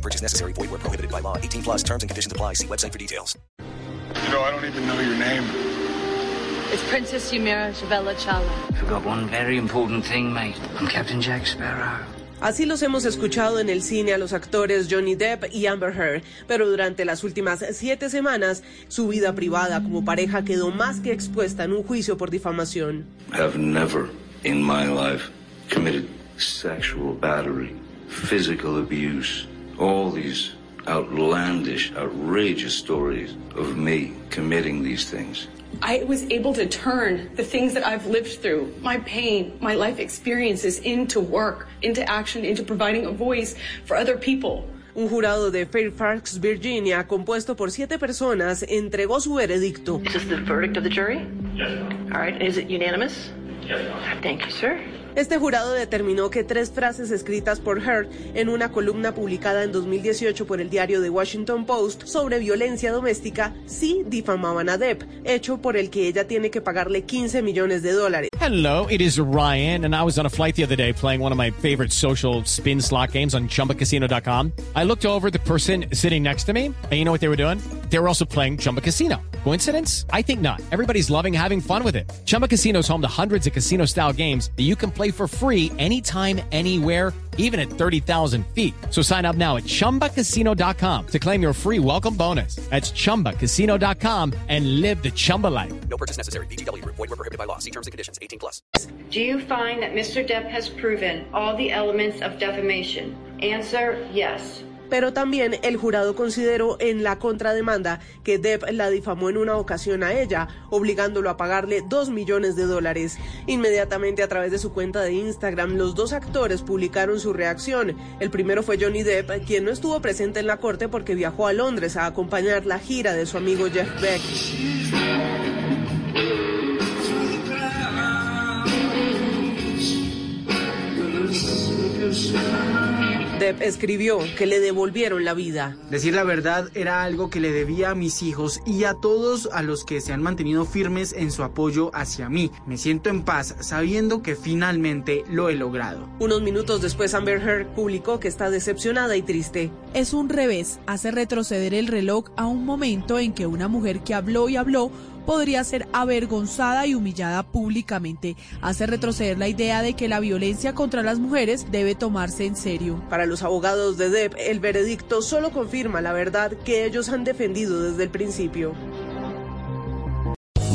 No purchase necessary. Void where prohibited by law. 18 plus terms and conditions apply. See website for details. You know, I don't even know your name. It's Princess Yumira Javella Chala. Forgot one very important thing, mate. I'm Captain Jack Sparrow. Así los hemos escuchado en el cine a los actores Johnny Depp y Amber Heard, pero durante las últimas siete semanas su vida privada como pareja quedó más que expuesta en un juicio por difamación. have never in my life committed sexual battery, physical abuse, all these outlandish, outrageous stories of me committing these things. I was able to turn the things that I've lived through, my pain, my life experiences, into work, into action, into providing a voice for other people. Un jurado de Fairfax, Virginia, compuesto por siete personas, entregó su veredicto. Is this the verdict of the jury? Yes. All right. Is it unanimous? Thank you, sir. Este jurado determinó que tres frases escritas por Heard en una columna publicada en 2018 por el diario The Washington Post sobre violencia doméstica sí difamaban a Depp, hecho por el que ella tiene que pagarle 15 millones de dólares. Hello, it is Ryan, and I was on a flight the other day playing one of my favorite social spin slot games on chumbacasino.com. I looked over at the person sitting next to me, and you know what they were doing? They were also playing Chumba Casino. Coincidence? I think not. Everybody's loving having fun with it. Chumba Casino is home to hundreds of casino style games that you can play for free anytime, anywhere, even at 30,000 feet. So sign up now at chumbacasino.com to claim your free welcome bonus. That's chumbacasino.com and live the Chumba life. No purchase necessary. VGW. Void were prohibited by law. See terms and conditions. 18 plus. Do you find that Mr. Depp has proven all the elements of defamation? Answer, yes. Pero también el jurado consideró en la contrademanda que Depp la difamó en una ocasión a ella, obligándolo a pagarle 2 millones de dólares. Inmediatamente a través de su cuenta de Instagram, los dos actores publicaron su reacción. El primero fue Johnny Depp, quien no estuvo presente en la corte porque viajó a Londres a acompañar la gira de su amigo Jeff Beck. Depp escribió que le devolvieron la vida. Decir la verdad era algo que le debía a mis hijos y a todos a los que se han mantenido firmes en su apoyo hacia mí. Me siento en paz sabiendo que finalmente lo he logrado. Unos minutos después Amber Heard publicó que está decepcionada y triste. Es un revés, hace retroceder el reloj a un momento en que una mujer que habló y habló podría ser avergonzada y humillada públicamente. Hace retroceder la idea de que la violencia contra las mujeres debe tomarse en serio. Para los abogados de Depp, el veredicto solo confirma la verdad que ellos han defendido desde el principio.